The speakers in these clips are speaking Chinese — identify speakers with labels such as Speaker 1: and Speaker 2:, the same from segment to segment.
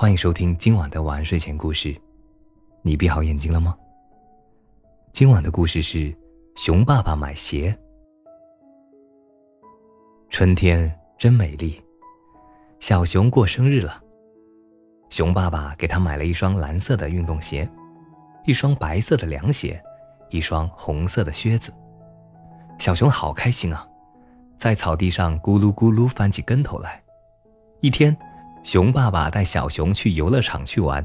Speaker 1: 欢迎收听今晚的晚睡前故事。你闭好眼睛了吗？今晚的故事是熊爸爸买鞋。春天真美丽，小熊过生日了。熊爸爸给他买了一双蓝色的运动鞋，一双白色的凉鞋，一双红色的靴子。小熊好开心啊，在草地上咕噜咕噜翻起跟头来。一天，熊爸爸带小熊去游乐场去玩，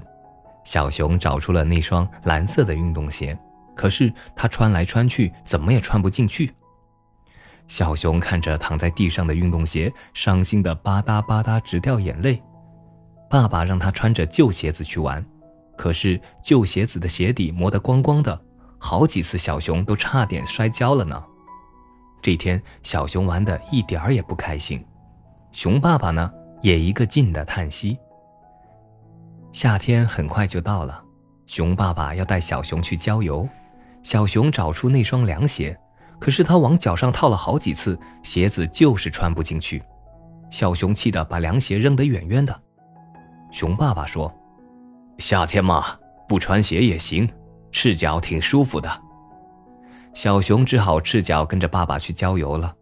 Speaker 1: 小熊找出了那双蓝色的运动鞋，可是他穿来穿去怎么也穿不进去。小熊看着躺在地上的运动鞋，伤心的吧嗒吧嗒直掉眼泪。爸爸让他穿着旧鞋子去玩，可是旧鞋子的鞋底磨得光光的，好几次小熊都差点摔跤了呢。这天，小熊玩的一点儿也不开心，熊爸爸呢也一个劲的叹息。夏天很快就到了，熊爸爸要带小熊去郊游，小熊找出那双凉鞋，可是他往脚上套了好几次，鞋子就是穿不进去，小熊气得把凉鞋扔得远远的。熊爸爸说：“夏天嘛，不穿鞋也行，赤脚挺舒服的。”小熊只好赤脚跟着爸爸去郊游了。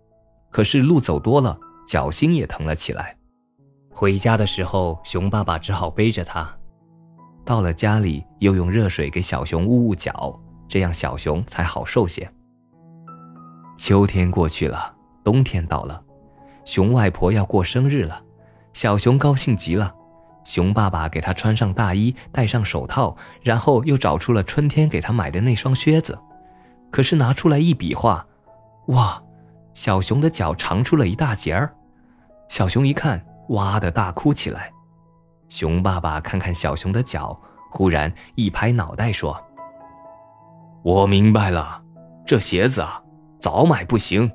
Speaker 1: 可是路走多了，脚心也疼了起来。回家的时候，熊爸爸只好背着它。到了家里，又用热水给小熊捂捂脚，这样小熊才好受些。秋天过去了，冬天到了，熊外婆要过生日了，小熊高兴极了。熊爸爸给他穿上大衣，戴上手套，然后又找出了春天给他买的那双靴子。可是拿出来一比划，哇，小熊的脚长出了一大截儿。小熊一看，哇的大哭起来。熊爸爸看看小熊的脚，忽然一拍脑袋说：“我明白了，这鞋子啊，早买不行。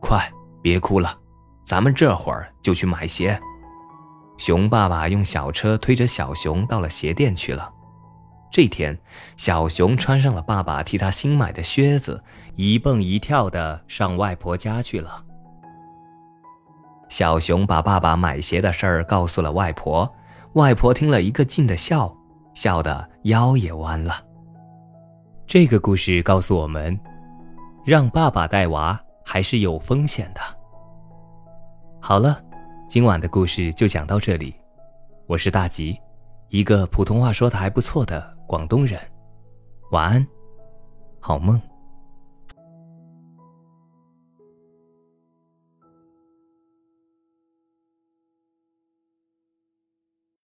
Speaker 1: 快，别哭了，咱们这会儿就去买鞋。”熊爸爸用小车推着小熊到了鞋店去了。这天，小熊穿上了爸爸替他新买的靴子，一蹦一跳的上外婆家去了。小熊把爸爸买鞋的事儿告诉了外婆，外婆听了一个劲的笑，笑得腰也弯了。这个故事告诉我们，让爸爸带娃还是有风险的。好了。今晚的故事就讲到这里，我是大吉，一个普通话说的还不错的广东人。晚安，好梦。